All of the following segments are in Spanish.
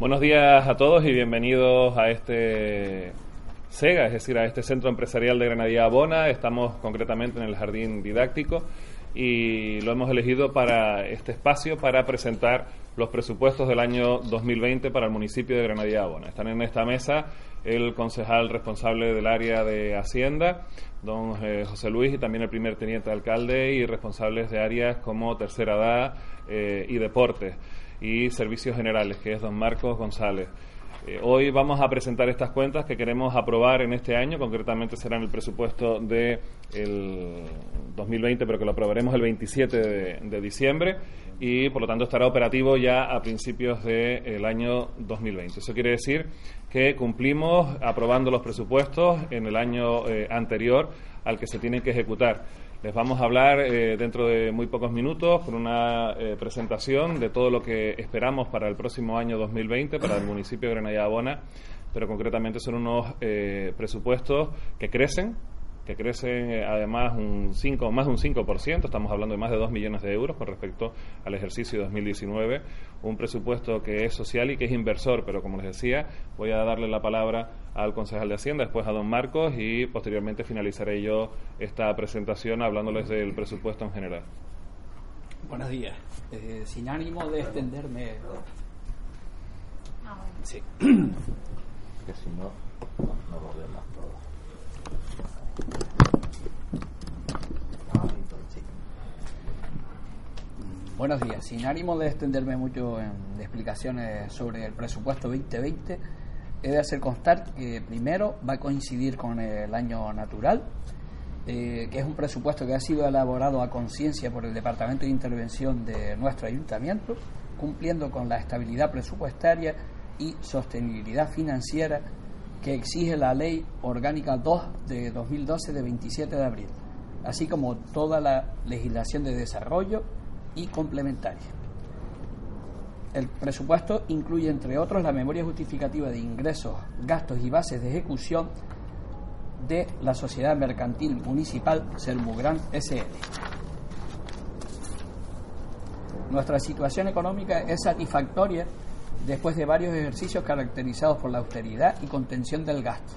Buenos días a todos y bienvenidos a este SEGA, es decir, a este Centro Empresarial de Granadilla Abona. Estamos concretamente en el Jardín Didáctico y lo hemos elegido para este espacio para presentar los presupuestos del año 2020 para el municipio de Granadilla Abona. Están en esta mesa el concejal responsable del área de Hacienda, don eh, José Luis, y también el primer teniente alcalde y responsables de áreas como Tercera Edad eh, y Deportes y Servicios Generales, que es don Marcos González. Eh, hoy vamos a presentar estas cuentas que queremos aprobar en este año, concretamente será en el presupuesto de el 2020, pero que lo aprobaremos el 27 de, diciembre y por lo tanto estará operativo ya a principios del año 2020. Eso quiere decir que cumplimos aprobando los presupuestos en el año eh, anterior al que se tienen que ejecutar. Les vamos a hablar eh, dentro de muy pocos minutos con una eh, presentación de todo lo que esperamos para el próximo año 2020 para el municipio de Granada Abona, pero concretamente son unos eh, presupuestos que crecen, que crecen eh, además un 5, más de un 5%, estamos hablando de más de 2 millones de euros con respecto al ejercicio 2019, un presupuesto que es social y que es inversor, pero como les decía, voy a darle la palabra al concejal de Hacienda, después a don Marcos y posteriormente finalizaré yo esta presentación hablándoles del presupuesto en general. Buenos días. Eh, sin ánimo de extenderme. Sí. que si no, no lo vemos todo. Buenos días. Sin ánimo de extenderme mucho en explicaciones sobre el presupuesto 2020, he de hacer constar que primero va a coincidir con el año natural, eh, que es un presupuesto que ha sido elaborado a conciencia por el Departamento de Intervención de nuestro ayuntamiento, cumpliendo con la estabilidad presupuestaria y sostenibilidad financiera que exige la Ley Orgánica 2 de 2012 de 27 de abril, así como toda la legislación de desarrollo y complementaria. El presupuesto incluye, entre otros, la memoria justificativa de ingresos, gastos y bases de ejecución de la Sociedad Mercantil Municipal Sermugran SL. Nuestra situación económica es satisfactoria después de varios ejercicios caracterizados por la austeridad y contención del gasto.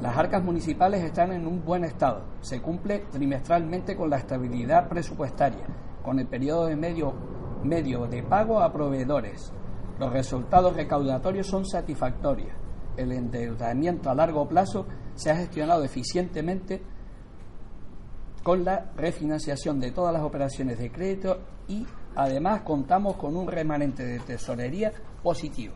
Las arcas municipales están en un buen estado. Se cumple trimestralmente con la estabilidad presupuestaria, con el periodo de medio, medio de pago a proveedores. Los resultados recaudatorios son satisfactorios. El endeudamiento a largo plazo se ha gestionado eficientemente con la refinanciación de todas las operaciones de crédito y además contamos con un remanente de tesorería positivo.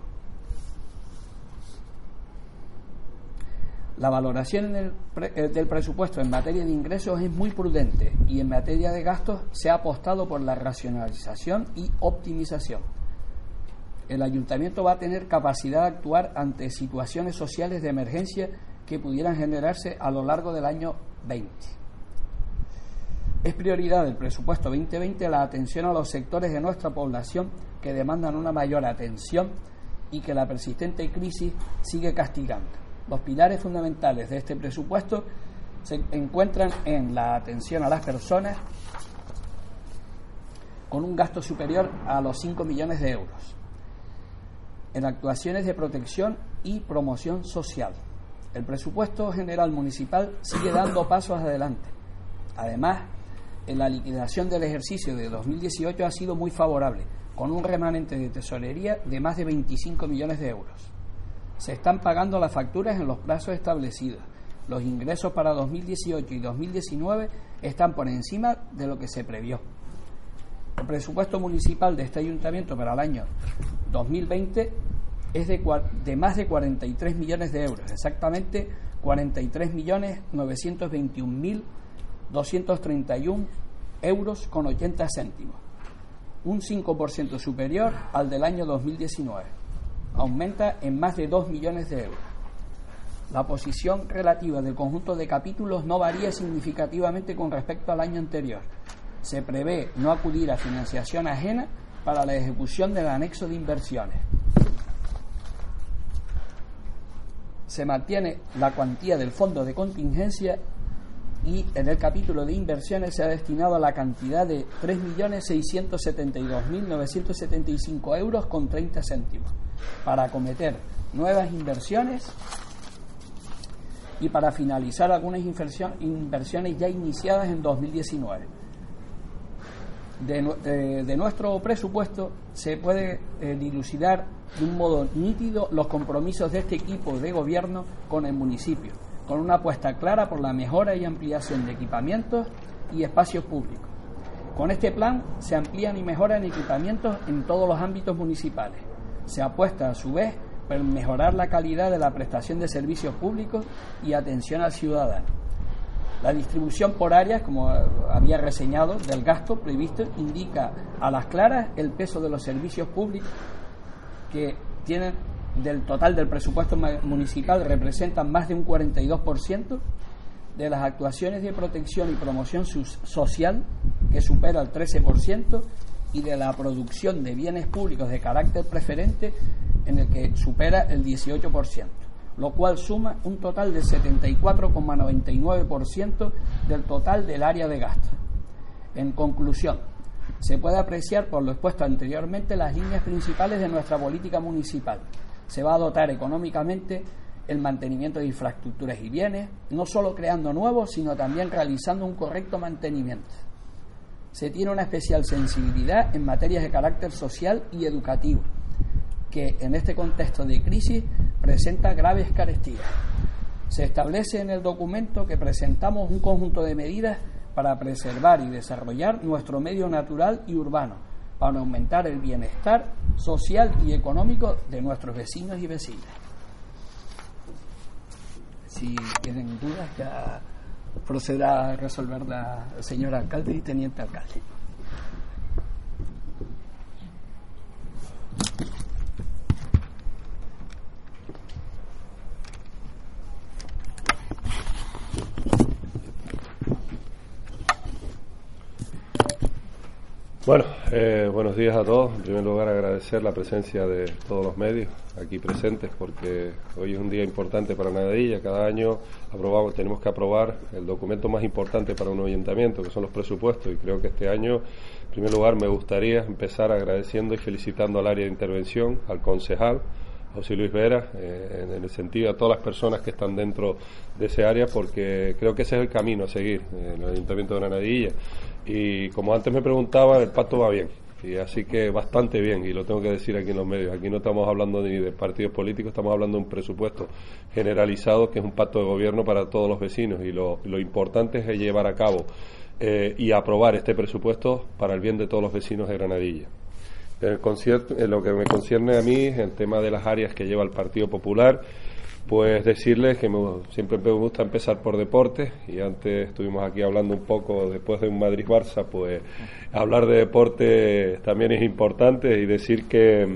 La valoración del, eh, del, presupuesto en materia de ingresos es muy prudente y en materia de gastos se ha apostado por la racionalización y optimización. El ayuntamiento va a tener capacidad de actuar ante situaciones sociales de emergencia que pudieran generarse a lo largo del año 20. Es prioridad del presupuesto 2020 la atención a los sectores de nuestra población que demandan una mayor atención y que la persistente crisis sigue castigando. Los pilares fundamentales de este presupuesto se encuentran en la atención a las personas con un gasto superior a los 5 millones de euros, en actuaciones de protección y promoción social. El presupuesto general municipal sigue dando pasos adelante. Además, la liquidación del ejercicio de 2018 ha sido muy favorable, con un remanente de tesorería de más de 25 millones de euros. Se están pagando las facturas en los plazos establecidos. Los ingresos para 2018 y 2019 están por encima de lo que se previó. El presupuesto municipal de este ayuntamiento para el año 2020 es de, de más de 43 millones de euros, exactamente 43 millones 921 mil 231 euros con 80 céntimos, un 5% superior al del año 2019 aumenta en más de 2 millones de euros. La posición relativa del conjunto de capítulos no varía significativamente con respecto al año anterior. Se prevé no acudir a financiación ajena para la ejecución del anexo de inversiones. Se mantiene la cuantía del fondo de contingencia y en el capítulo de inversiones se ha destinado la cantidad de 3.672.975 euros con 30 céntimos para acometer nuevas inversiones y para finalizar algunas inversiones ya iniciadas en 2019. De, nuestro presupuesto se puede eh, dilucidar de un modo nítido los compromisos de este equipo de gobierno con el municipio, con una apuesta clara por la mejora y ampliación de equipamientos y espacios públicos. Con este plan se amplían y mejoran equipamientos en todos los ámbitos municipales. Se apuesta a su vez por mejorar la calidad de la prestación de servicios públicos y atención al ciudadano la distribución por áreas, como había reseñado, del gasto previsto indica a las claras el peso de los servicios públicos que tienen del total del presupuesto municipal representan más de un 42% de las actuaciones de protección y promoción social que supera el 13% y de la producción de bienes públicos de carácter preferente en el que supera el 18% lo cual suma un total del 74,99% del total del área de gasto. En conclusión, se puede apreciar por lo expuesto anteriormente las líneas principales de nuestra política municipal. Se va a dotar económicamente el mantenimiento de infraestructuras y bienes, no solo creando nuevos, sino también realizando un correcto mantenimiento. Se tiene una especial sensibilidad en materias de carácter social y educativo, que en este contexto de crisis presenta graves carestías. Se establece en el documento que presentamos un conjunto de medidas para preservar y desarrollar nuestro medio natural y urbano, para aumentar el bienestar social y económico de nuestros vecinos y vecinas. Si tienen dudas, ya procederá a resolver la señora alcalde y teniente alcalde. Bueno, eh, buenos días a todos. En primer lugar, agradecer la presencia de todos los medios aquí presentes porque hoy es un día importante para Nadadilla. Cada año aprobamos, tenemos que aprobar el documento más importante para un ayuntamiento, que son los presupuestos. Y creo que este año, en primer lugar, me gustaría empezar agradeciendo y felicitando al área de intervención, al concejal, José Luis Vera, eh, en el sentido a todas las personas que están dentro de ese área, porque creo que ese es el camino a seguir en el Ayuntamiento de Granadilla. Y como antes me preguntaban, el pacto va bien. Y así que bastante bien, y lo tengo que decir aquí en los medios. Aquí no estamos hablando ni de partidos políticos, estamos hablando de un presupuesto generalizado que es un pacto de gobierno para todos los vecinos. Y lo, importante es llevar a cabo eh, y aprobar este presupuesto para el bien de todos los vecinos de Granadilla. En, en lo que me concierne a mí, el tema de las áreas que lleva el Partido Popular, pues decirles que siempre me gusta empezar por deportes y antes estuvimos aquí hablando un poco después de un Madrid-Barça, pues hablar de deporte también es importante y decir que,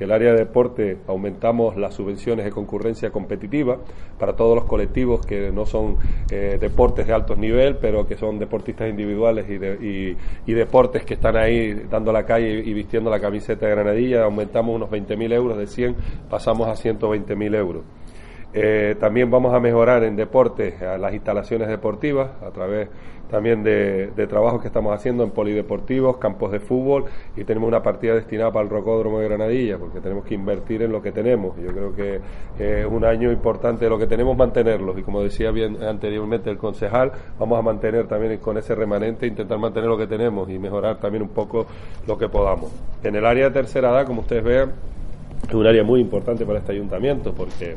el área de deporte aumentamos las subvenciones de concurrencia competitiva para todos los colectivos que no son eh, deportes de alto nivel, pero que son deportistas individuales y, y, deportes que están ahí dando la calle y, vistiendo la camiseta de Granadilla, aumentamos unos 20.000 euros, de 100 pasamos a 120.000 euros. Eh, también vamos a mejorar en deporte las instalaciones deportivas a través también de, trabajos que estamos haciendo en polideportivos, campos de fútbol y tenemos una partida destinada para el Rocódromo de Granadilla porque tenemos que invertir en lo que tenemos. Yo creo que es un año importante lo que tenemos mantenerlos y como decía bien anteriormente el concejal, vamos a mantener también con ese remanente, intentar mantener lo que tenemos y mejorar también un poco lo que podamos. En el área de tercera edad, como ustedes vean, es un área muy importante para este ayuntamiento porque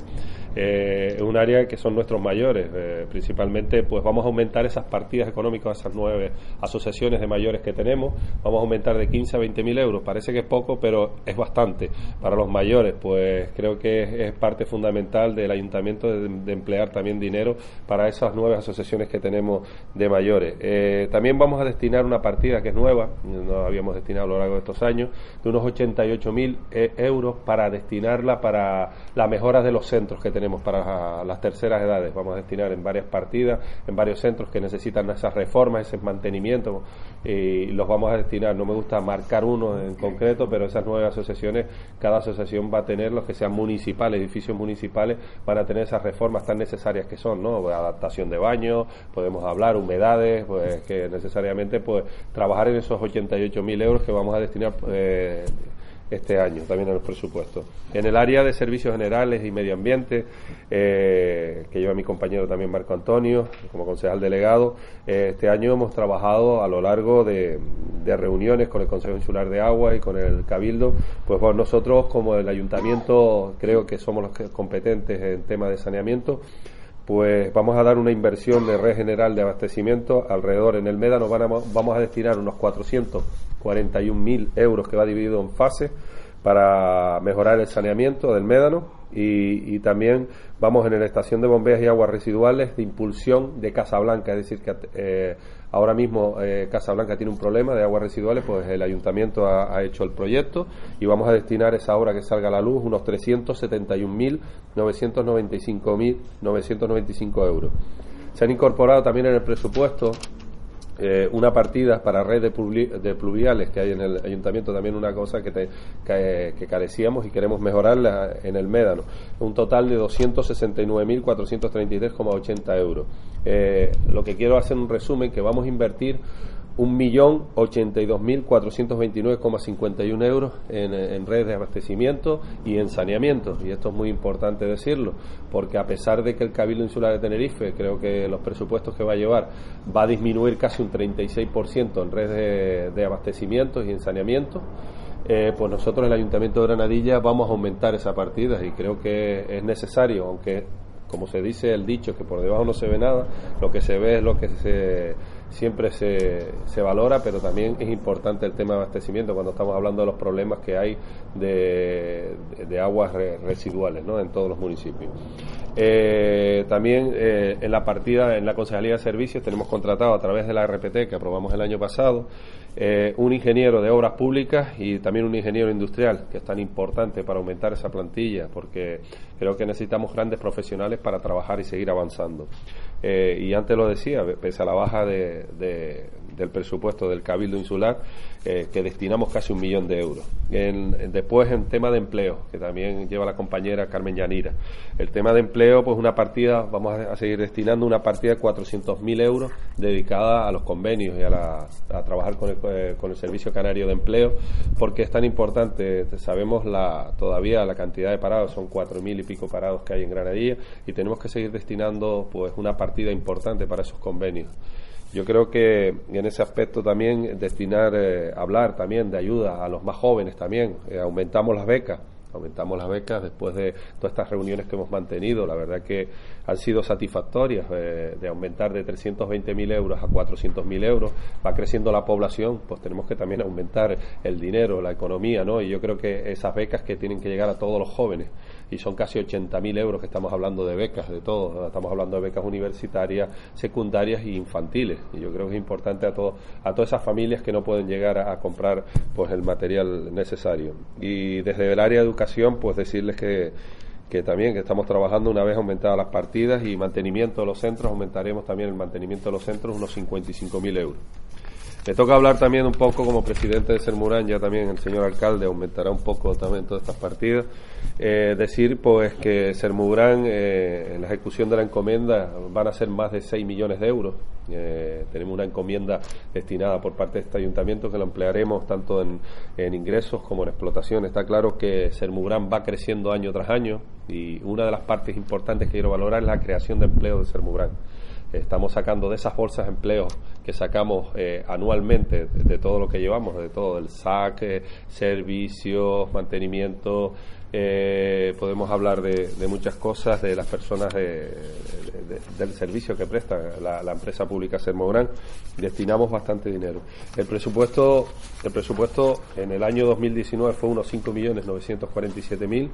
eh, es un área que son nuestros mayores. Eh, principalmente, pues vamos a aumentar esas partidas económicas esas nueve asociaciones de mayores que tenemos. Vamos a aumentar de 15 a 20 mil euros. Parece que es poco, pero es bastante. Para los mayores, pues creo que es, parte fundamental del ayuntamiento de, emplear también dinero para esas nuevas asociaciones que tenemos de mayores. Eh, también vamos a destinar una partida que es nueva, no habíamos destinado a lo largo de estos años, de unos 88 mil euros para destinarla para las mejoras de los centros que tenemos tenemos para las terceras edades. Vamos a destinar en varias partidas, en varios centros que necesitan esas reformas, ese mantenimiento, y los vamos a destinar. No me gusta marcar uno en concreto, pero esas nueve asociaciones, cada asociación va a tener los que sean municipales, edificios municipales, van a tener esas reformas tan necesarias que son, ¿no? Adaptación de baños, podemos hablar, humedades, pues que necesariamente pues trabajar en esos 88.000 euros que vamos a destinar eh, este año, también en los presupuestos. En el área de servicios generales y medio ambiente, eh, que lleva mi compañero también Marco Antonio, como concejal delegado, eh, este año hemos trabajado a lo largo de, reuniones con el Consejo Insular de Agua y con el Cabildo, pues nosotros como el ayuntamiento creo que somos los competentes en tema de saneamiento, pues vamos a dar una inversión de red general de abastecimiento alrededor en el Médano vamos a destinar unos 441.000 euros que va dividido en fases para mejorar el saneamiento del Médano y, también vamos en la estación de bombeas y aguas residuales de impulsión de Casablanca, es decir, que eh, ahora mismo eh, Casablanca tiene un problema de aguas residuales, pues el ayuntamiento ha, hecho el proyecto y vamos a destinar esa obra que salga a la luz unos 371.995.995 euros. Se han incorporado también en el presupuesto eh, una partida para red de, pluviales que hay en el ayuntamiento, también una cosa que, que, carecíamos y queremos mejorarla en el Médano. Un total de 269.433,80 euros. Eh, lo que quiero hacer un resumen que vamos a invertir 1.082.429,51 euros en, en redes de abastecimiento y en saneamiento. Y esto es muy importante decirlo, porque a pesar de que el Cabildo Insular de Tenerife, creo que los presupuestos que va a llevar, va a disminuir casi un 36% en redes de, abastecimiento y en saneamiento, eh, pues nosotros, el Ayuntamiento de Granadilla, vamos a aumentar esa partida y creo que es necesario, aunque como se dice el dicho, que por debajo no se ve nada, lo que se ve es lo que se siempre se, se, valora, pero también es importante el tema de abastecimiento cuando estamos hablando de los problemas que hay de, de aguas residuales ¿no? en todos los municipios. Eh, también eh, en la partida, en la Concejalía de Servicios, tenemos contratado a través de la RPT que aprobamos el año pasado, eh, un ingeniero de obras públicas y también un ingeniero industrial, que es tan importante para aumentar esa plantilla, porque creo que necesitamos grandes profesionales para trabajar y seguir avanzando. Eh, y antes lo decía, pese a la baja de, del presupuesto del Cabildo Insular, eh, que destinamos casi un millón de euros. después, en tema de empleo, que también lleva la compañera Carmen Yanira. El tema de empleo, pues una partida, vamos a, seguir destinando una partida de 400.000 euros dedicada a los convenios y a, la, a trabajar con el, eh, con el Servicio Canario de Empleo, porque es tan importante, sabemos la, todavía la cantidad de parados, son 4.000 y pico parados que hay en Granadilla, y tenemos que seguir destinando pues una partida importante para esos convenios. Yo creo que en ese aspecto también destinar, eh, hablar también de ayuda a los más jóvenes también. Eh, aumentamos las becas, aumentamos las becas después de todas estas reuniones que hemos mantenido. La verdad que han sido satisfactorias eh, de aumentar de 320.000 euros a 400.000 euros. Va creciendo la población, pues tenemos que también aumentar el dinero, la economía, ¿no? Y yo creo que esas becas que tienen que llegar a todos los jóvenes y son casi 80.000 euros que estamos hablando de becas, de todo. Estamos hablando de becas universitarias, secundarias e infantiles. Y yo creo que es importante a, todo, a todas esas familias que no pueden llegar a, comprar pues el material necesario. Y desde el área de educación, pues decirles que que también que estamos trabajando una vez aumentadas las partidas y mantenimiento de los centros, aumentaremos también el mantenimiento de los centros unos 55.000 euros. Me toca hablar también un poco como presidente de Sermurán, ya también el señor alcalde aumentará un poco también todas estas partidas. Eh, decir pues que Sermurán eh, en la ejecución de la encomienda van a ser más de 6 millones de euros. Eh, tenemos una encomienda destinada por parte de este ayuntamiento que lo emplearemos tanto en, en ingresos como en explotación. Está claro que Sermurán va creciendo año tras año y una de las partes importantes que quiero valorar es la creación de empleo de Sermurán. Estamos sacando de esas bolsas de empleo que sacamos eh, anualmente de, todo lo que llevamos, de todo el SAC, servicios, mantenimiento, eh, podemos hablar de, muchas cosas, de las personas del servicio que presta la, empresa pública Sermogran, destinamos bastante dinero. El presupuesto, el presupuesto en el año 2019 fue unos 5.947.000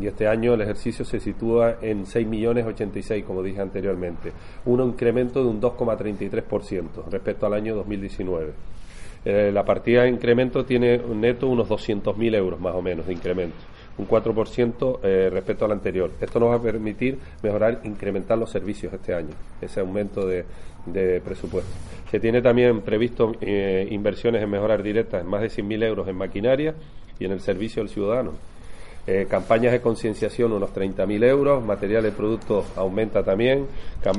y este año el ejercicio se sitúa en 6.086, como dije anteriormente, un incremento de un 2,33% respecto al año 2019. Eh, la partida de incremento tiene neto unos 200.000 euros más o menos de incremento un 4% eh, respecto al anterior. Esto nos va a permitir mejorar, incrementar los servicios este año, ese aumento de, presupuesto. Se tiene también previsto eh, inversiones en mejoras directas en más de 100.000 euros en maquinaria y en el servicio al ciudadano. Eh, campañas de concienciación, unos 30.000 euros. Material de productos aumenta también.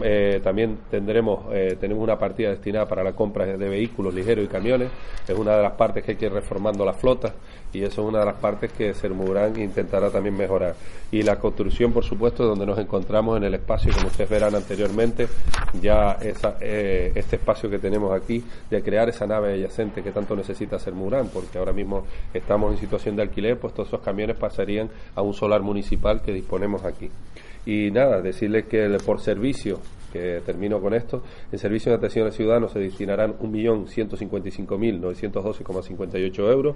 Eh, también tendremos eh, tenemos una partida destinada para la compra de vehículos ligeros y camiones. Es una de las partes que hay que ir reformando la flota y eso es una de las partes que Sermurán intentará también mejorar. Y la construcción, por supuesto, donde nos encontramos en el espacio, como ustedes verán anteriormente, ya esa, este espacio que tenemos aquí de crear esa nave adyacente que tanto necesita Sermurán, porque ahora mismo estamos en situación de alquiler, pues todos esos camiones pasarían a un solar municipal que disponemos aquí. Y nada, decirles que por servicio, que termino con esto, en servicio de atención al ciudadano se destinarán 1.155.912,58 euros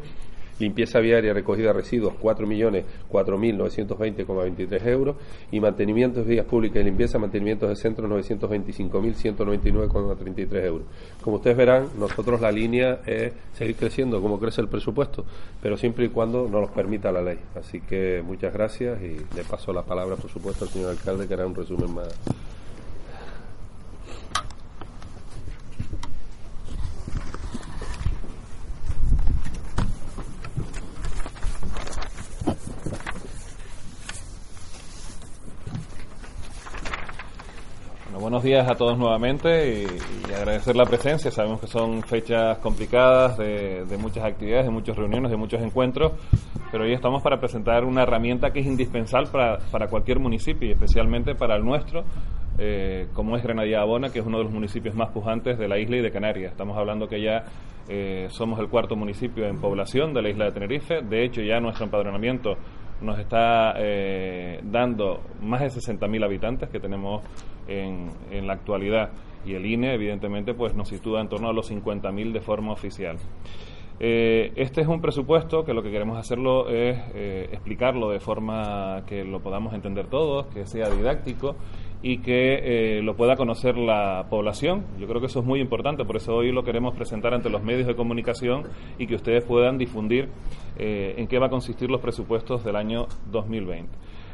limpieza viaria recogida de residuos 4.004.920,23 euros y mantenimiento de vías públicas y limpieza, mantenimientos de centros 925.199,33 euros. Como ustedes verán, nosotros la línea es seguir creciendo como crece el presupuesto, pero siempre y cuando nos lo permita la ley. Así que muchas gracias y le paso la palabra, por supuesto, al señor alcalde que hará un resumen más buenos días a todos nuevamente y, agradecer la presencia. Sabemos que son fechas complicadas de, muchas actividades, de muchas reuniones, de muchos encuentros, pero hoy estamos para presentar una herramienta que es indispensable para, cualquier municipio y especialmente para el nuestro, eh, como es Granadilla Abona, que es uno de los municipios más pujantes de la isla y de Canarias. Estamos hablando que ya eh, somos el cuarto municipio en población de la isla de Tenerife. De hecho, ya nuestro empadronamiento nos está eh, dando más de 60.000 habitantes que tenemos en, la actualidad y el INE evidentemente pues nos sitúa en torno a los 50.000 de forma oficial. Eh, este es un presupuesto que lo que queremos hacerlo es eh, explicarlo de forma que lo podamos entender todos, que sea didáctico y que eh, lo pueda conocer la población. Yo creo que eso es muy importante, por eso hoy lo queremos presentar ante los medios de comunicación y que ustedes puedan difundir en qué va a consistir los presupuestos del año 2020.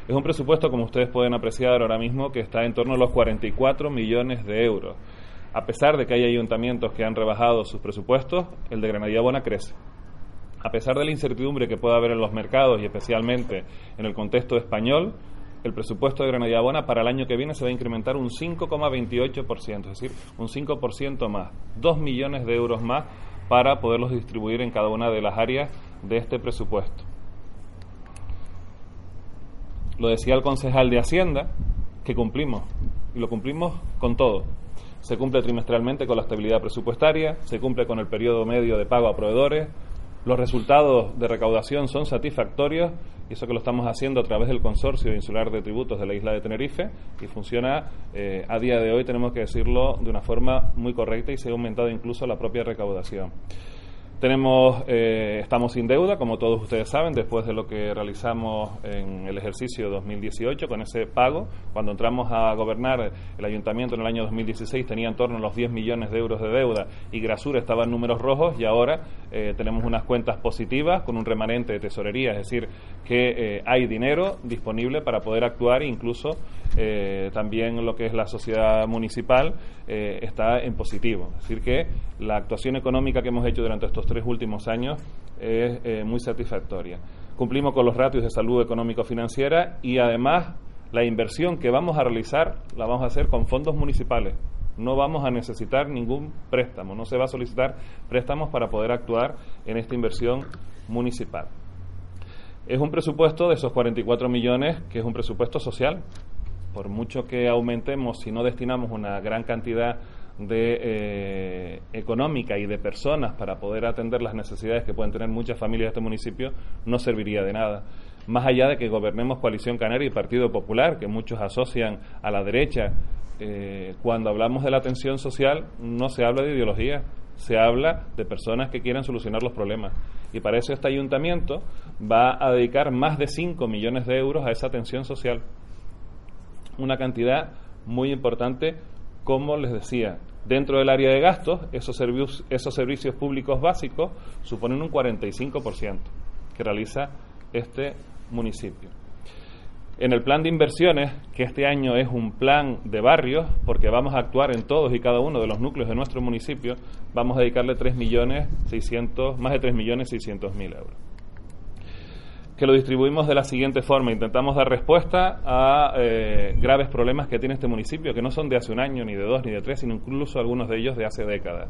Es un presupuesto, como ustedes pueden apreciar ahora mismo, que está en torno a los 44 millones de euros. A pesar de que hay ayuntamientos que han rebajado sus presupuestos, el de Granadilla Bona crece. A pesar de la incertidumbre que pueda haber en los mercados y especialmente en el contexto español, el presupuesto de Granadilla Bona para el año que viene se va a incrementar un 5,28%, es decir, un 5% más, 2 millones de euros más para poderlos distribuir en cada una de las áreas de este presupuesto. Lo decía el concejal de Hacienda, que cumplimos, y lo cumplimos con todo. Se cumple trimestralmente con la estabilidad presupuestaria, se cumple con el periodo medio de pago a proveedores, los resultados de recaudación son satisfactorios y eso que lo estamos haciendo a través del Consorcio Insular de Tributos de la isla de Tenerife y funciona eh, a día de hoy, tenemos que decirlo de una forma muy correcta y se ha aumentado incluso la propia recaudación. Tenemos, eh, estamos sin deuda, como todos ustedes saben, después de lo que realizamos en el ejercicio 2018 con ese pago. Cuando entramos a gobernar el ayuntamiento en el año 2016 tenía en torno a los 10 millones de euros de deuda y Grasura estaba en números rojos y ahora eh, tenemos unas cuentas positivas con un remanente de tesorería, es decir, que eh, hay dinero disponible para poder actuar e incluso también lo que es la sociedad municipal está en positivo. Es decir, que la actuación económica que hemos hecho durante estos tres últimos años es eh, muy satisfactoria. Cumplimos con los ratios de salud económico-financiera y además la inversión que vamos a realizar la vamos a hacer con fondos municipales. No vamos a necesitar ningún préstamo, no se va a solicitar préstamos para poder actuar en esta inversión municipal. Es un presupuesto de esos 44 millones que es un presupuesto social. Por mucho que aumentemos, si no destinamos una gran cantidad de eh, económica y de personas para poder atender las necesidades que pueden tener muchas familias de este municipio no serviría de nada. Más allá de que gobernemos Coalición Canaria y Partido Popular, que muchos asocian a la derecha, eh, cuando hablamos de la atención social no se habla de ideología, se habla de personas que quieren solucionar los problemas. Y para eso este ayuntamiento va a dedicar más de 5 millones de euros a esa atención social. Una cantidad muy importante, como les decía, Dentro del área de gastos, esos, servicios, esos servicios públicos básicos suponen un 45% que realiza este municipio. En el plan de inversiones, que este año es un plan de barrios, porque vamos a actuar en todos y cada uno de los núcleos de nuestro municipio, vamos a dedicarle 3 millones 600, más de 3 millones 600 mil euros. Que lo distribuimos de la siguiente forma. Intentamos dar respuesta a eh, graves problemas que tiene este municipio, que no son de hace un año, ni de dos, ni de tres, sino incluso algunos de ellos de hace décadas.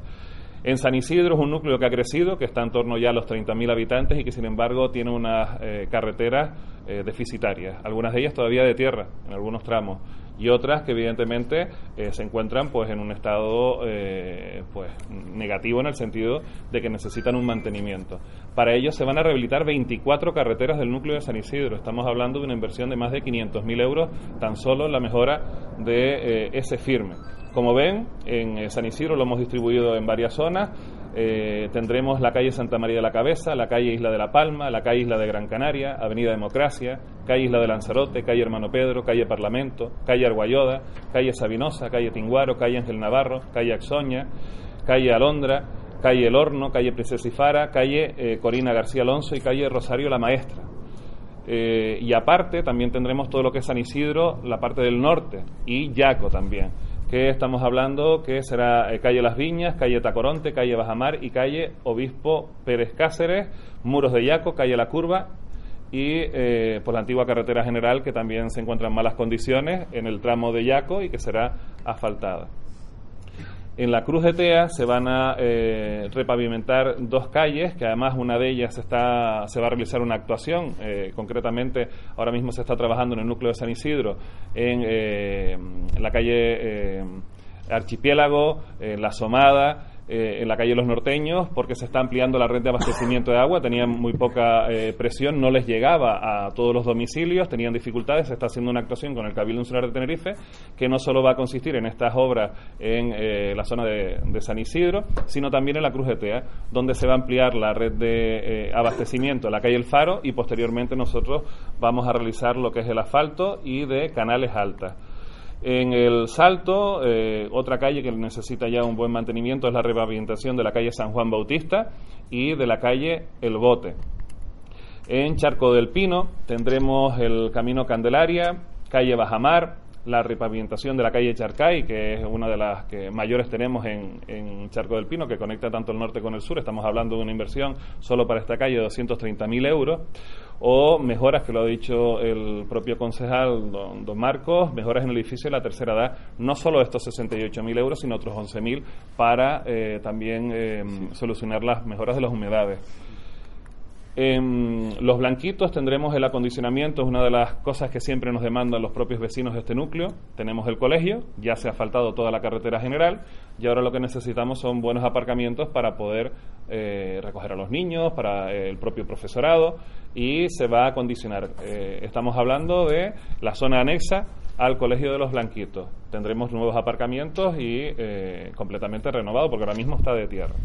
En San Isidro es un núcleo que ha crecido, que está en torno ya a los 30.000 habitantes y que sin embargo tiene unas eh, carreteras eh, deficitarias, algunas de ellas todavía de tierra en algunos tramos y otras que evidentemente eh, se encuentran pues en un estado pues negativo en el sentido de que necesitan un mantenimiento. Para ello se van a rehabilitar 24 carreteras del núcleo de San Isidro. Estamos hablando de una inversión de más de 500.000 euros tan solo en la mejora de ese firme. Como ven, en eh, San Isidro lo hemos distribuido en varias zonas. Eh, tendremos la calle Santa María de la Cabeza, la calle Isla de la Palma, la calle Isla de Gran Canaria, Avenida Democracia, calle Isla de Lanzarote, calle Hermano Pedro, calle Parlamento, calle Arguayoda, calle Sabinosa, calle Tinguaro, calle Ángel Navarro, calle Axoña, calle Alondra, calle El Horno, calle Princesa calle eh, Corina García Alonso y calle Rosario la Maestra. y aparte también tendremos todo lo que es San Isidro, la parte del norte y Yaco también que estamos hablando que será eh, calle Las Viñas, calle Tacoronte, calle Bajamar y calle Obispo Pérez Cáceres, Muros de Yaco, calle La Curva y eh, por la antigua carretera general que también se encuentra en malas condiciones en el tramo de Yaco y que será asfaltada. En la Cruz de Tea se van a eh, repavimentar dos calles, que además una de ellas está, se va a realizar una actuación. Eh, concretamente, ahora mismo se está trabajando en el núcleo de San Isidro, en, eh, la calle Archipiélago, en La Somada, eh, en la calle Los Norteños porque se está ampliando la red de abastecimiento de agua, tenían muy poca eh, presión, no les llegaba a todos los domicilios, tenían dificultades, se está haciendo una actuación con el Cabildo Insular de Tenerife que no solo va a consistir en estas obras en eh, la zona de, San Isidro, sino también en la Cruz de Tea, donde se va a ampliar la red de abastecimiento en la calle El Faro y posteriormente nosotros vamos a realizar lo que es el asfalto y de canales altas. En el Salto, eh, otra calle que necesita ya un buen mantenimiento es la repavimentación de la calle San Juan Bautista y de la calle El Bote. En Charco del Pino tendremos el Camino Candelaria, calle Bajamar, la repavimentación de la calle Charcay, que es una de las que mayores tenemos en, en, Charco del Pino, que conecta tanto el norte con el sur. Estamos hablando de una inversión solo para esta calle de 230.000 euros o mejoras que lo ha dicho el propio concejal don, don, Marcos, mejoras en el edificio de la tercera edad, no solo estos 68.000 euros, sino otros 11.000 para eh, también eh, solucionar las mejoras de las humedades. En los blanquitos tendremos el acondicionamiento, es una de las cosas que siempre nos demandan los propios vecinos de este núcleo. Tenemos el colegio, ya se ha faltado toda la carretera general y ahora lo que necesitamos son buenos aparcamientos para poder eh, recoger a los niños, para el propio profesorado y se va a acondicionar. Eh, estamos hablando de la zona anexa al Colegio de los Blanquitos. Tendremos nuevos aparcamientos y eh, completamente renovado porque ahora mismo está de tierra.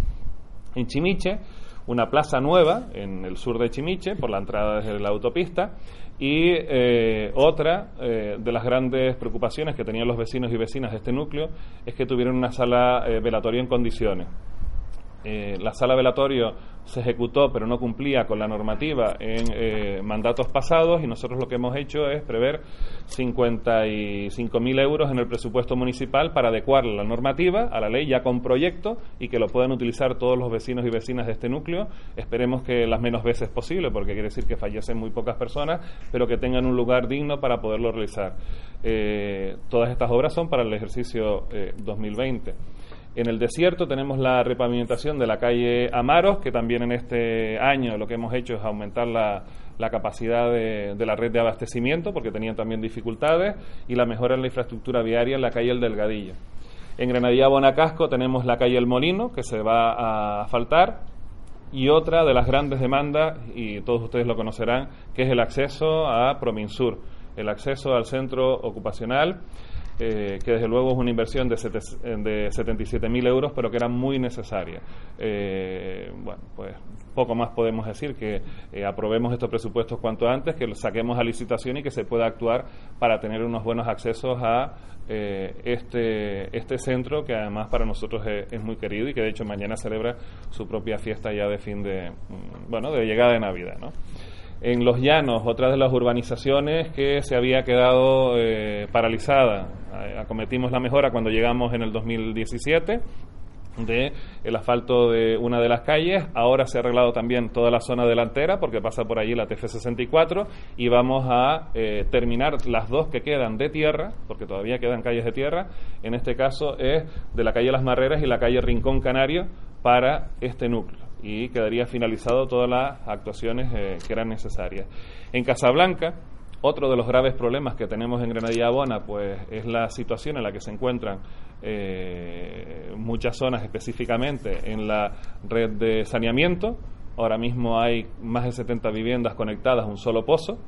En Chimiche, una plaza nueva en el sur de Chimiche, por la entrada desde la autopista, y eh, otra de las grandes preocupaciones que tenían los vecinos y vecinas de este núcleo es que tuvieran una sala velatoria en condiciones. Eh, la sala velatorio se ejecutó pero no cumplía con la normativa en eh, mandatos pasados y nosotros lo que hemos hecho es prever 55.000 euros en el presupuesto municipal para adecuar la normativa a la ley ya con proyecto y que lo puedan utilizar todos los vecinos y vecinas de este núcleo. Esperemos que las menos veces posible porque quiere decir que fallecen muy pocas personas pero que tengan un lugar digno para poderlo realizar. Eh, todas estas obras son para el ejercicio 2020. En el desierto tenemos la repavimentación de la calle Amaros, que también en este año lo que hemos hecho es aumentar la, capacidad de, la red de abastecimiento, porque tenían también dificultades, y la mejora en la infraestructura viaria en la calle El Delgadillo. En Granadilla Bonacasco tenemos la calle El Molino, que se va a asfaltar, y otra de las grandes demandas, y todos ustedes lo conocerán, que es el acceso a Prominsur, el acceso al centro ocupacional eh, que desde luego es una inversión de, de 77.000 euros, pero que era muy necesaria. Eh, bueno, pues poco más podemos decir, que eh, aprobemos estos presupuestos cuanto antes, que saquemos a licitación y que se pueda actuar para tener unos buenos accesos a este, este centro, que además para nosotros es, es, muy querido y que de hecho mañana celebra su propia fiesta ya de fin de, mm, bueno, de llegada de Navidad, ¿no? En los llanos, otra de las urbanizaciones que se había quedado eh, paralizada. Eh, acometimos la mejora cuando llegamos en el 2017 de el asfalto de una de las calles. Ahora se ha arreglado también toda la zona delantera porque pasa por allí la TF64 y vamos a eh, terminar las dos que quedan de tierra, porque todavía quedan calles de tierra. En este caso es de la calle Las Marreras y la calle Rincón Canario para este núcleo y quedaría finalizado todas las actuaciones eh, que eran necesarias. En Casablanca, otro de los graves problemas que tenemos en Granadilla Bona pues, es la situación en la que se encuentran eh, muchas zonas, específicamente en la red de saneamiento. Ahora mismo hay más de 70 viviendas conectadas a un solo pozo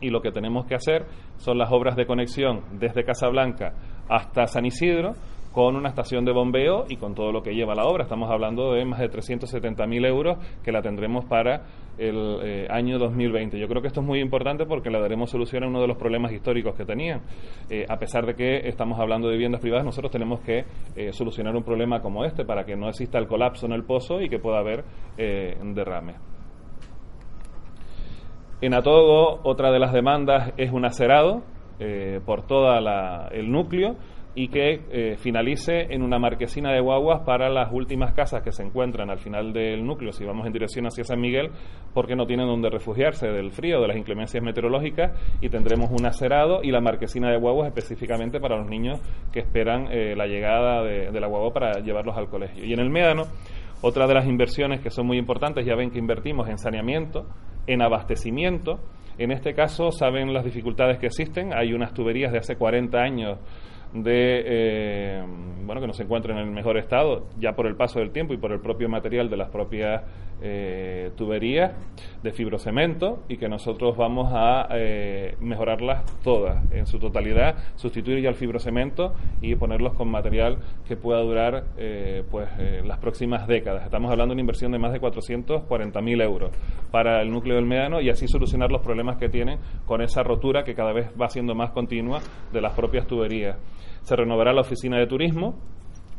y lo que tenemos que hacer son las obras de conexión desde Casablanca hasta San Isidro con una estación de bombeo y con todo lo que lleva la obra. Estamos hablando de más de 370.000 euros que la tendremos para el eh, año 2020. Yo creo que esto es muy importante porque le daremos solución a uno de los problemas históricos que tenían. Eh, a pesar de que estamos hablando de viviendas privadas, nosotros tenemos que eh, solucionar un problema como este para que no exista el colapso en el pozo y que pueda haber derrame. En Atogo, otra de las demandas es un acerado por todo el núcleo y que eh, finalice en una marquesina de guaguas para las últimas casas que se encuentran al final del núcleo, si vamos en dirección hacia San Miguel, porque no tienen donde refugiarse del frío, de las inclemencias meteorológicas, y tendremos un acerado y la marquesina de guaguas específicamente para los niños que esperan eh, la llegada de, la guagua para llevarlos al colegio. Y en el Médano, otra de las inversiones que son muy importantes, ya ven que invertimos en saneamiento, en abastecimiento, en este caso saben las dificultades que existen, hay unas tuberías de hace 40 años de eh, bueno que no se encuentran en el mejor estado ya por el paso del tiempo y por el propio material de las propias eh, tuberías de fibrocemento y que nosotros vamos a eh, mejorarlas todas en su totalidad sustituir ya el fibrocemento y ponerlos con material que pueda durar pues las próximas décadas. Estamos hablando de una inversión de más de 440.000 euros para el núcleo del Médano y así solucionar los problemas que tienen con esa rotura que cada vez va siendo más continua de las propias tuberías se renovará la oficina de turismo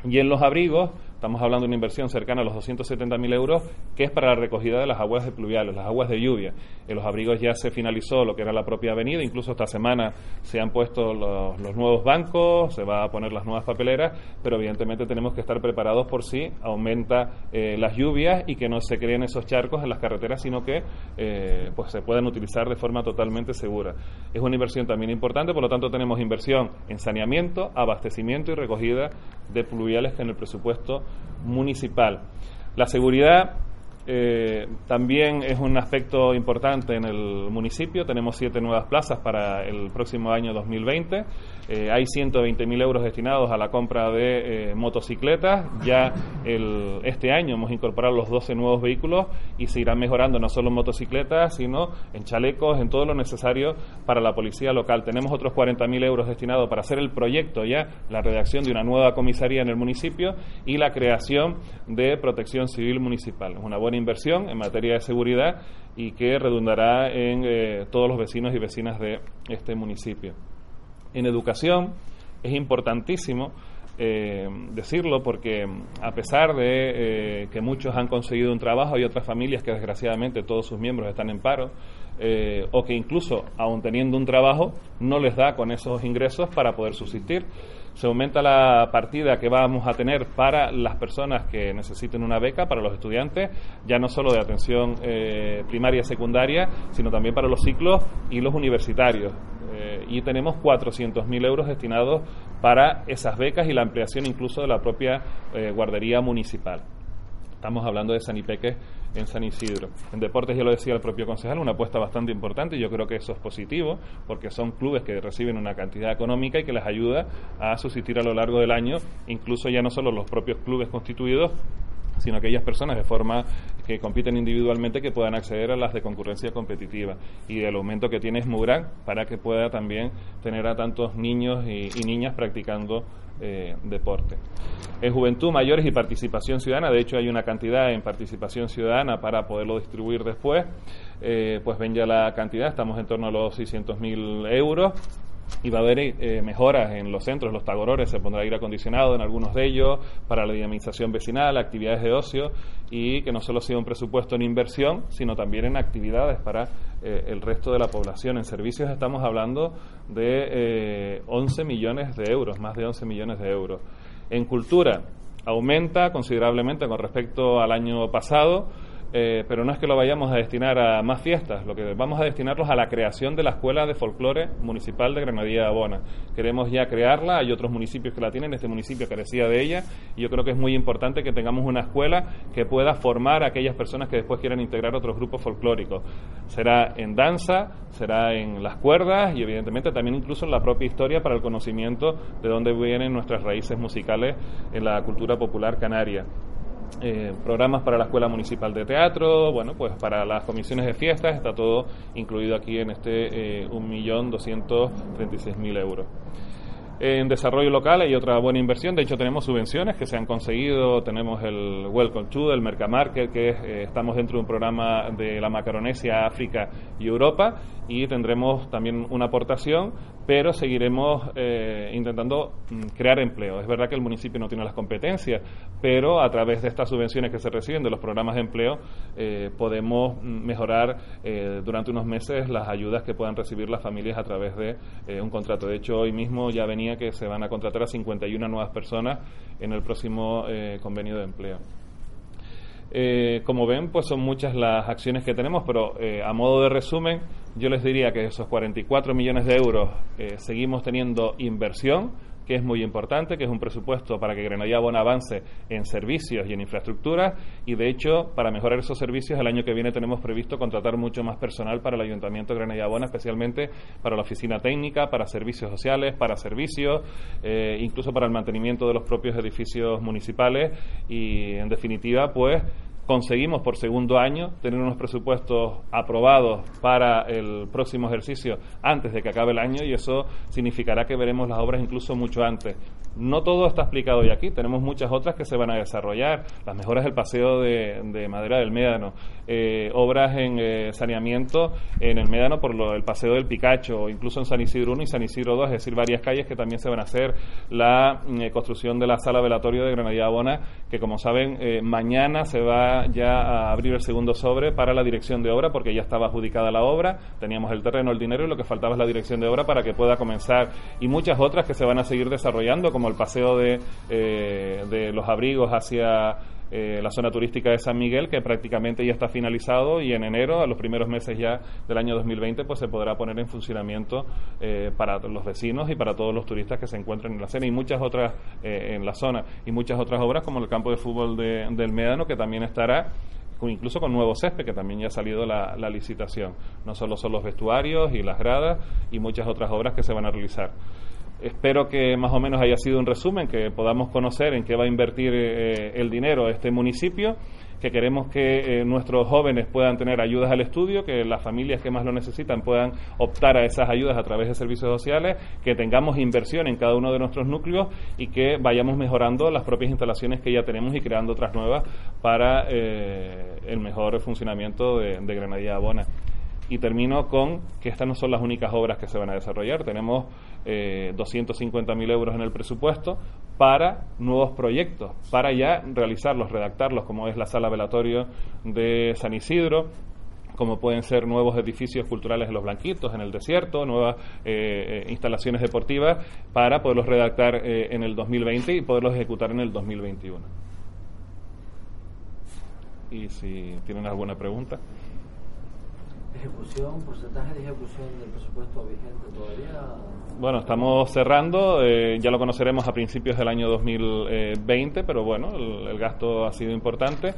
y en los abrigos Estamos hablando de una inversión cercana a los 270.000 euros, que es para la recogida de las aguas pluviales, las aguas de lluvia. En los abrigos ya se finalizó lo que era la propia avenida, incluso esta semana se han puesto los, nuevos bancos, se va a poner las nuevas papeleras, pero evidentemente tenemos que estar preparados por si aumenta eh, las lluvias y que no se creen esos charcos en las carreteras, sino que eh, pues se puedan utilizar de forma totalmente segura. Es una inversión también importante, por lo tanto tenemos inversión en saneamiento, abastecimiento y recogida de pluviales que en el presupuesto municipal. La seguridad eh, también es un aspecto importante en el municipio. Tenemos siete nuevas plazas para el próximo año 2020. Eh, hay 120.000 euros destinados a la compra de eh, motocicletas. Ya el, este año hemos incorporado los 12 nuevos vehículos y se irán mejorando no solo en motocicletas, sino en chalecos, en todo lo necesario para la policía local. Tenemos otros 40.000 euros destinados para hacer el proyecto ya, la redacción de una nueva comisaría en el municipio y la creación de protección civil municipal. Es una buena inversión en materia de seguridad y que redundará en eh, todos los vecinos y vecinas de este municipio. En educación es importantísimo eh, decirlo porque a pesar de eh, que muchos han conseguido un trabajo, hay otras familias que desgraciadamente todos sus miembros están en paro o que incluso aun teniendo un trabajo no les da con esos ingresos para poder subsistir se aumenta la partida que vamos a tener para las personas que necesiten una beca, para los estudiantes, ya no solo de atención eh, primaria y secundaria, sino también para los ciclos y los universitarios. Eh, y tenemos 400.000 euros destinados para esas becas y la ampliación incluso de la propia eh, guardería municipal. Estamos hablando de Sanipeque en San Isidro. En deportes, ya lo decía el propio concejal, una apuesta bastante importante y yo creo que eso es positivo porque son clubes que reciben una cantidad económica y que les ayuda a subsistir a lo largo del año, incluso ya no solo los propios clubes constituidos, sino aquellas personas de forma que compiten individualmente que puedan acceder a las de concurrencia competitiva. Y el aumento que tiene es muy gran para que pueda también tener a tantos niños y, niñas practicando eh, deporte. En juventud, mayores y participación ciudadana, de hecho hay una cantidad en participación ciudadana para poderlo distribuir después, eh, pues ven ya la cantidad, estamos en torno a los 600.000 euros y va a haber eh, mejoras en los centros, los tagorores, se pondrá aire acondicionado en algunos de ellos para la dinamización vecinal, actividades de ocio y que no solo sea un presupuesto en inversión, sino también en actividades para eh, el resto de la población. En servicios estamos hablando de 11 eh, millones de euros, más de 11 millones de euros. En cultura aumenta considerablemente con respecto al año pasado eh, pero no es que lo vayamos a destinar a más fiestas, lo que vamos a destinarlos a la creación de la Escuela de Folclore Municipal de Granadilla de Abona. Queremos ya crearla, hay otros municipios que la tienen, este municipio carecía de ella, y yo creo que es muy importante que tengamos una escuela que pueda formar a aquellas personas que después quieran integrar otros grupos folclóricos. Será en danza, será en las cuerdas y evidentemente también incluso en la propia historia para el conocimiento de dónde vienen nuestras raíces musicales en la cultura popular canaria. Eh, programas para la Escuela Municipal de Teatro, bueno, pues para las comisiones de fiestas está todo incluido aquí en este eh, 1.236.000 euros. En desarrollo local hay otra buena inversión, de hecho tenemos subvenciones que se han conseguido, tenemos el Welcome to, el Mercamarket, que eh, estamos dentro de un programa de la Macaronesia, África y Europa, y tendremos también una aportación, pero seguiremos eh, intentando mm, crear empleo. Es verdad que el municipio no tiene las competencias, pero a través de estas subvenciones que se reciben de los programas de empleo eh, podemos mm, mejorar eh, durante unos meses las ayudas que puedan recibir las familias a través de un contrato. De hecho, hoy mismo ya que se van a contratar a 51 nuevas personas en el próximo convenio de empleo. Eh, como ven, pues son muchas las acciones que tenemos, pero eh, a modo de resumen, yo les diría que esos 44 millones de euros eh, seguimos teniendo inversión, que es muy importante, que es un presupuesto para que Granadilla Bona avance en servicios y en infraestructuras y de hecho para mejorar esos servicios el año que viene tenemos previsto contratar mucho más personal para el Ayuntamiento de Granadilla Bona, especialmente para la oficina técnica, para servicios sociales, para servicios, incluso para el mantenimiento de los propios edificios municipales. Y en definitiva pues conseguimos por segundo año tener unos presupuestos aprobados para el próximo ejercicio antes de que acabe el año y eso significará que veremos las obras incluso mucho antes. No todo está explicado hoy aquí, tenemos muchas otras que se van a desarrollar, las mejoras del paseo de, Madera del Médano, eh, obras en eh, saneamiento en el Médano por lo, el paseo del Picacho, incluso en San Isidro 1 y San Isidro 2, es decir, varias calles que también se van a hacer, la mm, construcción de la sala velatorio de Granadilla Bona, que como saben, eh, mañana se va ya abrir el segundo sobre para la dirección de obra, porque ya estaba adjudicada la obra, teníamos el terreno, el dinero y lo que faltaba es la dirección de obra para que pueda comenzar, y muchas otras que se van a seguir desarrollando, como el paseo de, eh, de los abrigos hacia eh, la zona turística de San Miguel, que prácticamente ya está finalizado y en enero, a los primeros meses ya del año 2020, pues se podrá poner en funcionamiento eh, para los vecinos y para todos los turistas que se encuentren en la zona y muchas otras en la zona y muchas otras obras como el campo de fútbol del Médano que también estará incluso con nuevo césped, que también ya ha salido la, licitación. No solo son los vestuarios y las gradas y muchas otras obras que se van a realizar. Espero que más o menos haya sido un resumen, que podamos conocer en qué va a invertir eh, el dinero este municipio, que queremos que eh, nuestros jóvenes puedan tener ayudas al estudio, que las familias que más lo necesitan puedan optar a esas ayudas a través de servicios sociales, que tengamos inversión en cada uno de nuestros núcleos y que vayamos mejorando las propias instalaciones que ya tenemos y creando otras nuevas para eh, el mejor funcionamiento de, de Granadilla Abona. Y termino con que estas no son las únicas obras que se van a desarrollar. Tenemos eh, 250.000 euros en el presupuesto para nuevos proyectos, para ya realizarlos, redactarlos, como es la sala velatorio de San Isidro, como pueden ser nuevos edificios culturales en los Blanquitos, en el desierto, nuevas eh, eh, instalaciones deportivas, para poderlos redactar eh, en el 2020 y poderlos ejecutar en el 2021. Y si tienen alguna pregunta. ¿Ejecución, porcentaje de ejecución del presupuesto vigente todavía? Bueno, estamos cerrando, eh, ya lo conoceremos a principios del año 2020, pero bueno, el, gasto ha sido importante.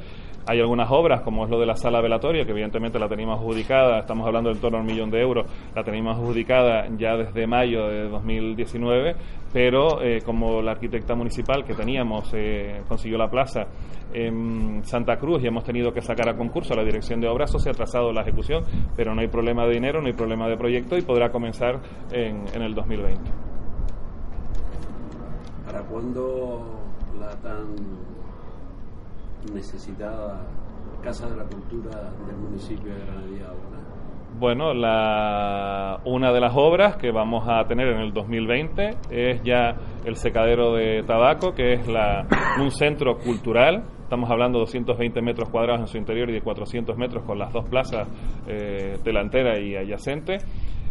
Hay algunas obras, como es lo de la sala velatoria, que evidentemente la teníamos adjudicada, estamos hablando del torno a un millón de euros, la teníamos adjudicada ya desde mayo de 2019, pero eh, como la arquitecta municipal que teníamos eh, consiguió la plaza en Santa Cruz y hemos tenido que sacar a concurso a la dirección de obras, eso se ha atrasado la ejecución, pero no hay problema de dinero, no hay problema de proyecto y podrá comenzar en, el 2020. ¿Para cuándo la tan necesitada Casa de la Cultura del municipio de Granadilla Bueno, la Una de las obras que vamos a tener en el 2020 es ya el secadero de tabaco, que es la, un centro cultural. Estamos hablando de 220 metros cuadrados en su interior y de 400 metros con las dos plazas eh, delantera y adyacente.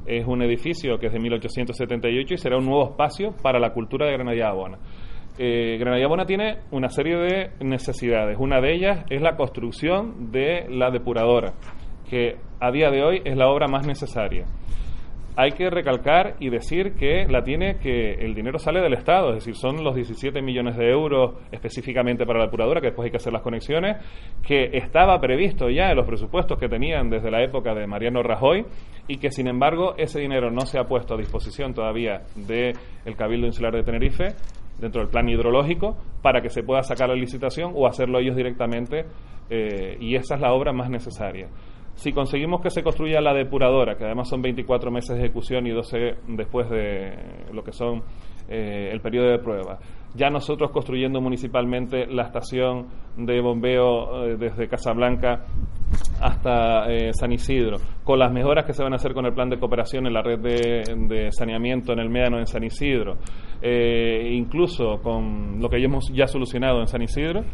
Es un edificio que es de 1878 y será un nuevo espacio para la cultura de Granadilla Abona. Eh, Granadilla Abona tiene una serie de necesidades. Una de ellas es la construcción de la depuradora, que a día de hoy es la obra más necesaria hay que recalcar y decir que la tiene que el dinero sale del Estado, es decir, son los 17 millones de euros específicamente para la depuradora, que después hay que hacer las conexiones, que estaba previsto ya en los presupuestos que tenían desde la época de Mariano Rajoy y que sin embargo ese dinero no se ha puesto a disposición todavía del Cabildo Insular de Tenerife dentro del plan hidrológico para que se pueda sacar la licitación o hacerlo ellos directamente eh, y esa es la obra más necesaria. Si conseguimos que se construya la depuradora, que además son 24 meses de ejecución y 12 después de lo que son eh, el periodo de prueba, ya nosotros construyendo municipalmente la estación de bombeo eh, desde Casablanca hasta eh, San Isidro, con las mejoras que se van a hacer con el plan de cooperación en la red de, saneamiento en el Médano en San Isidro, incluso con lo que hemos ya solucionado en San Isidro,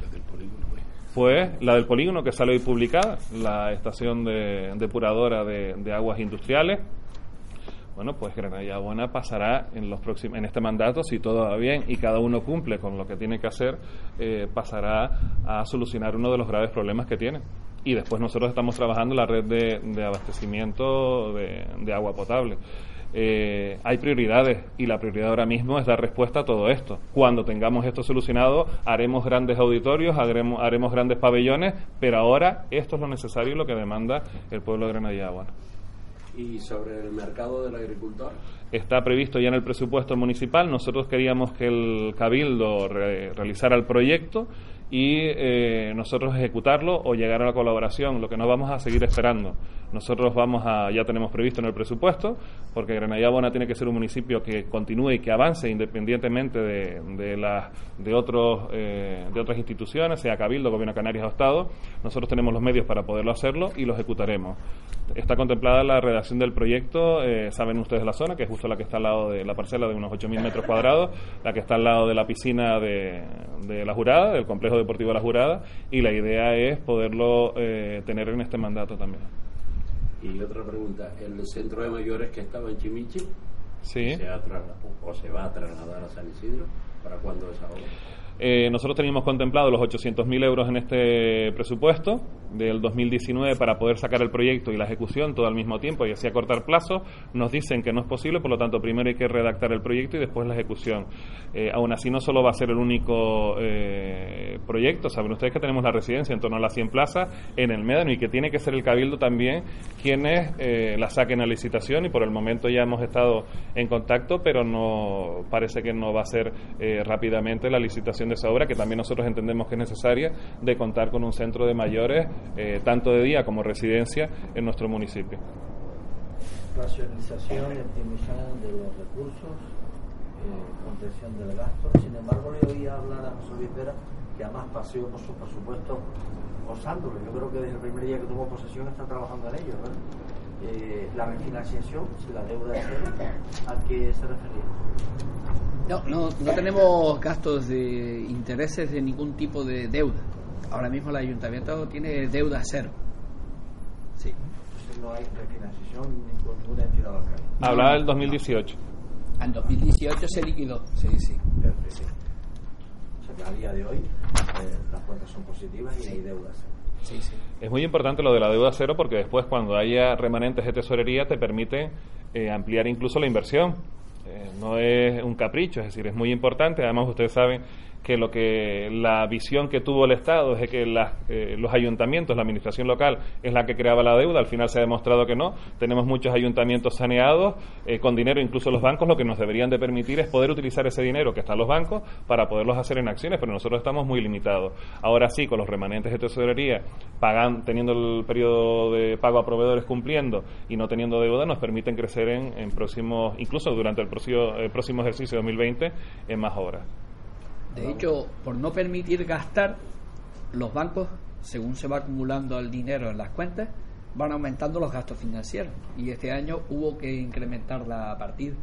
fue la del polígono que sale hoy publicada, la estación de, depuradora de, aguas industriales. Bueno, pues Granada Buena pasará en los próximos, en este mandato, si todo va bien y cada uno cumple con lo que tiene que hacer, eh, pasará a solucionar uno de los graves problemas que tiene. Y después nosotros estamos trabajando la red de, abastecimiento de agua potable. Eh, hay prioridades y la prioridad ahora mismo es dar respuesta a todo esto. Cuando tengamos esto solucionado, haremos grandes auditorios, haremos, haremos grandes pabellones, pero ahora esto es lo necesario y lo que demanda el pueblo de Granadilla. ¿Y sobre el mercado del agricultor? Está previsto ya en el presupuesto municipal. Nosotros queríamos que el Cabildo realizara el proyecto y eh, nosotros ejecutarlo o llegar a la colaboración, lo que no vamos a seguir esperando. Nosotros vamos a, ya tenemos previsto en el presupuesto, porque Granadilla Bona tiene que ser un municipio que continúe y que avance independientemente de, de, la, de, otros, eh, de otras instituciones, sea Cabildo, Gobierno de Canarias o Estado. Nosotros tenemos los medios para poderlo hacerlo y lo ejecutaremos. Está contemplada la redacción del proyecto, eh, saben ustedes la zona, que es justo la que está al lado de la parcela de unos 8.000 metros cuadrados, la que está al lado de la piscina de, de la Jurada, del complejo deportivo de la Jurada, y la idea es poderlo eh, tener en este mandato también. Y otra pregunta, ¿el centro de mayores que estaba en Chimichi sí. se, ha o se va a trasladar a San Isidro? ¿Para cuándo esa obra? Eh, nosotros teníamos contemplado los 800.000 euros en este presupuesto del 2019 para poder sacar el proyecto y la ejecución todo al mismo tiempo y así acortar plazo. Nos dicen que no es posible, por lo tanto, primero hay que redactar el proyecto y después la ejecución. Eh, aún así, no solo va a ser el único eh, proyecto, saben ustedes que tenemos la residencia en torno a las 100 plazas en el Médano y que tiene que ser el Cabildo también quienes la saquen a licitación y por el momento ya hemos estado en contacto, pero no parece que no va a ser rápidamente la licitación de esa obra, que también nosotros entendemos que es necesaria, de contar con un centro de mayores, eh, tanto de día como residencia, en nuestro municipio. Racionalización y optimización de los recursos, eh, contención del gasto. Sin embargo, le oí hablar a José Luis que además paseó por su presupuesto gozándolo. Yo creo que desde el primer día que tomó posesión está trabajando en ello. Eh, la refinanciación, la deuda de cero, ¿a qué se refería? No, no, no tenemos gastos de intereses de ningún tipo de deuda. Ahora mismo el ayuntamiento tiene deuda cero. Sí. Entonces no hay refinanciación con ninguna entidad bancaria. Hablaba del 2018. En 2018 se liquidó, sí, sí. sí. O sea que a día de hoy eh, las cuentas son positivas y hay deuda cero. Sí, sí. Es muy importante lo de la deuda cero porque después cuando haya remanentes de tesorería te permite eh, ampliar incluso la inversión eh, no es un capricho, es decir, es muy importante. Además, ustedes saben que lo que la visión que tuvo el Estado es que eh, los ayuntamientos, la administración local es la que creaba la deuda, al final se ha demostrado que no. Tenemos muchos ayuntamientos saneados eh, con dinero, incluso los bancos lo que nos deberían de permitir es poder utilizar ese dinero que está en los bancos para poderlos hacer en acciones, pero nosotros estamos muy limitados. Ahora sí, con los remanentes de tesorería, pagan, teniendo el periodo de pago a proveedores cumpliendo y no teniendo deuda, nos permiten crecer en, en próximos, incluso durante el próximo, el próximo ejercicio 2020 en más obras. De hecho, por no permitir gastar, los bancos, según se va acumulando el dinero en las cuentas, van aumentando los gastos financieros y este año hubo que incrementar la partida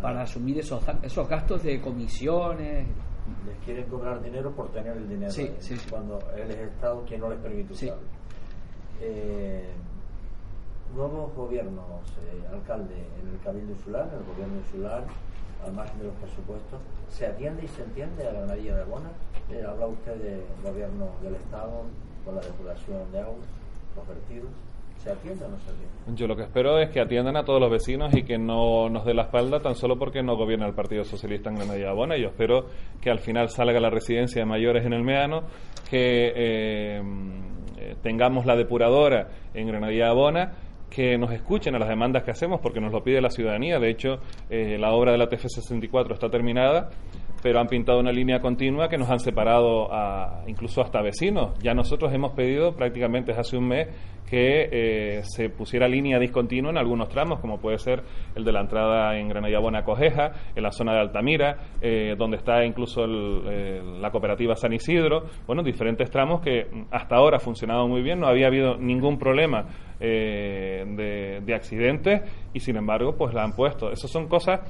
para asumir esos, esos gastos de comisiones. Les quieren cobrar dinero por tener el dinero, sí, sí, cuando él es Estado quien no les permite usarlo. Eh, nuevos gobiernos, eh, alcalde, en el Cabildo Insular, en el gobierno insular, al margen de los presupuestos, ¿se atiende y se entiende a la ganadería de Bona? Eh, habla usted del gobierno del Estado con la depuración de agua, los vertidos. ¿Se atiende o no se atiende? Yo lo que espero es que atiendan a todos los vecinos y que no nos dé la espalda tan solo porque no gobierna el Partido Socialista en Granadilla Bona. Yo espero que al final salga la residencia de mayores en el Meano, que eh, tengamos la depuradora en Granadilla Bona que nos escuchen a las demandas que hacemos porque nos lo pide la ciudadanía. De hecho, eh, la obra de la TF64 está terminada, pero han pintado una línea continua que nos han separado a, incluso hasta vecinos. Ya nosotros hemos pedido prácticamente hace un mes que eh, se pusiera línea discontinua en algunos tramos, como puede ser el de la entrada en Granadilla Cojeja, en la zona de Altamira, eh, donde está incluso la cooperativa San Isidro. Bueno, diferentes tramos que hasta ahora ha funcionado muy bien, no había habido ningún problema eh, de, de accidentes y sin embargo pues la han puesto. Esas son cosas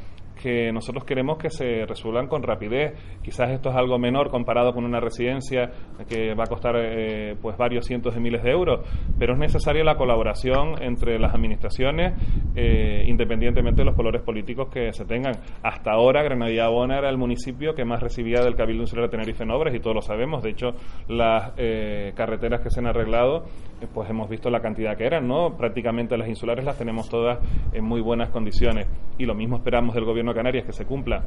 que nosotros queremos que se resuelvan con rapidez. Quizás esto es algo menor comparado con una residencia que va a costar eh, pues varios cientos de miles de euros, pero es necesaria la colaboración entre las administraciones, eh, independientemente de los colores políticos que se tengan. Hasta ahora, Granadilla Bona era el municipio que más recibía del Cabildo Insular de Tenerife en obras y todos lo sabemos. De hecho, las eh, carreteras que se han arreglado, pues hemos visto la cantidad que eran, ¿no? Prácticamente las insulares las tenemos todas en muy buenas condiciones y lo mismo esperamos del gobierno Canarias que se cumpla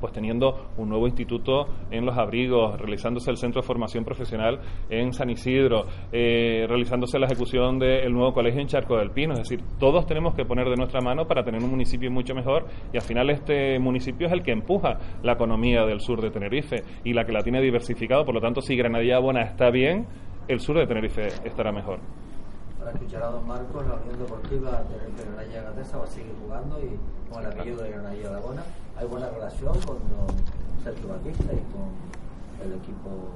pues teniendo un nuevo instituto en los abrigos, realizándose el centro de formación profesional en San Isidro, eh, realizándose la ejecución del nuevo colegio en Charco del Pino. Es decir, todos tenemos que poner de nuestra mano para tener un municipio mucho mejor y al final este municipio es el que empuja la economía del sur de Tenerife y la que la tiene diversificado. Por lo tanto, si Granadilla Bona está bien, el sur de Tenerife estará mejor para escuchar a don Marcos, la Unión Deportiva de Granadilla Gatesa va a seguir jugando y con el apellido de Granadilla Laguna. Hay buena relación con don Sergio Batista y con el equipo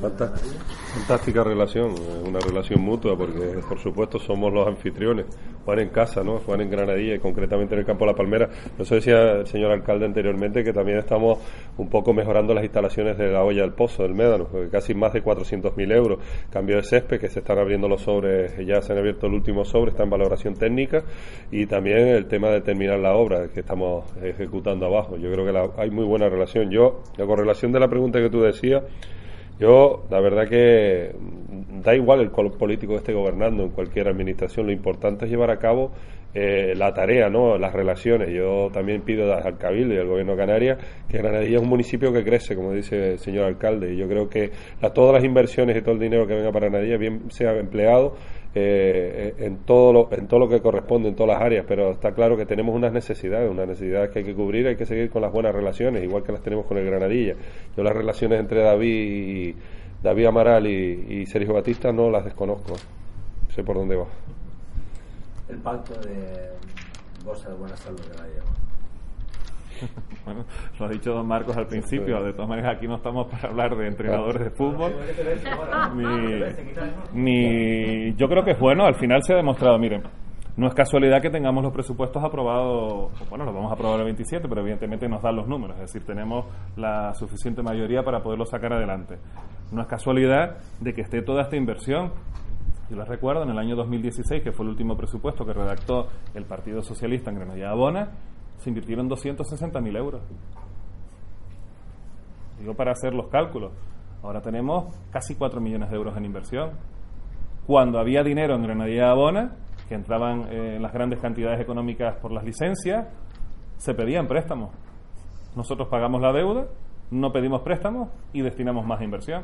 Fantástica relación, una relación mutua porque por supuesto somos los anfitriones. Juan en casa, ¿no? Juan en Granadilla y concretamente en el campo de la Palmera. Eso decía el señor alcalde anteriormente que también estamos un poco mejorando las instalaciones de la olla del pozo, del médano, casi más de 400.000 euros. Cambio de césped, que se están abriendo los sobres, ya se han abierto el último sobre, está en valoración técnica y también el tema de terminar la obra que estamos ejecutando abajo. Yo creo que hay muy buena relación. Yo, la correlación de la pregunta que tú decías, yo, la verdad que da igual el color político que esté gobernando en cualquier administración, lo importante es llevar a cabo eh, la tarea, ¿no? las relaciones. Yo también pido al Cabildo y al Gobierno de Canarias que Granadilla es un municipio que crece, como dice el señor alcalde, y yo creo que todas las inversiones y todo el dinero que venga para Granadilla bien sea empleado eh, en, todo lo, en todo lo que corresponde, en todas las áreas, pero está claro que tenemos unas necesidades, unas necesidades que hay que cubrir, hay que seguir con las buenas relaciones, igual que las tenemos con el Granadilla. Yo las relaciones entre David y David Amaral y, Sergio Batista no las desconozco, sé por dónde va. El pacto de Bolsa de Buena Salud de Granadilla. bueno, lo ha dicho don Marcos al principio, de todas maneras aquí no estamos para hablar de entrenadores de fútbol, ni, yo creo que es bueno, al final se ha demostrado, miren, no es casualidad que tengamos los presupuestos aprobados, bueno, los vamos a aprobar el 27, pero evidentemente nos dan los números, es decir, tenemos la suficiente mayoría para poderlo sacar adelante. No es casualidad de que esté toda esta inversión. Yo les recuerdo, en el año 2016, que fue el último presupuesto que redactó el Partido Socialista en Granadilla Abona, se invirtieron 260.000 euros. Digo para hacer los cálculos. Ahora tenemos casi 4 millones de euros en inversión. Cuando había dinero en Granadilla Abona, que entraban en eh, las grandes cantidades económicas por las licencias, se pedían préstamos. Nosotros pagamos la deuda, no pedimos préstamos y destinamos más inversión.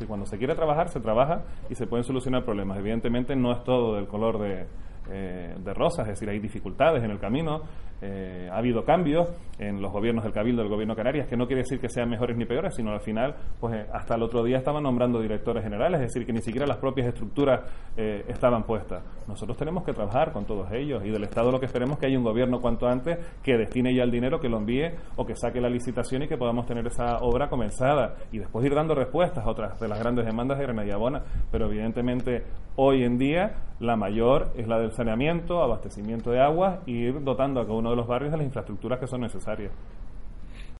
Si cuando se quiere trabajar, se trabaja y se pueden solucionar problemas. Evidentemente no es todo del color de, eh, de rosas, es decir, hay dificultades en el camino. Eh, ha habido cambios en los gobiernos del Cabildo del Gobierno de Canarias, que no quiere decir que sean mejores ni peores, sino al final, pues eh, hasta el otro día estaban nombrando directores generales, es decir, que ni siquiera las propias estructuras eh, estaban puestas. Nosotros tenemos que trabajar con todos ellos y del Estado lo que esperemos es que haya un gobierno cuanto antes que destine ya el dinero, que lo envíe o que saque la licitación y que podamos tener esa obra comenzada y después ir dando respuestas a otras de las grandes demandas de Granadilla Bona. Pero evidentemente hoy en día la mayor es la del saneamiento, abastecimiento de agua y ir dotando a cada uno los barrios de las infraestructuras que son necesarias.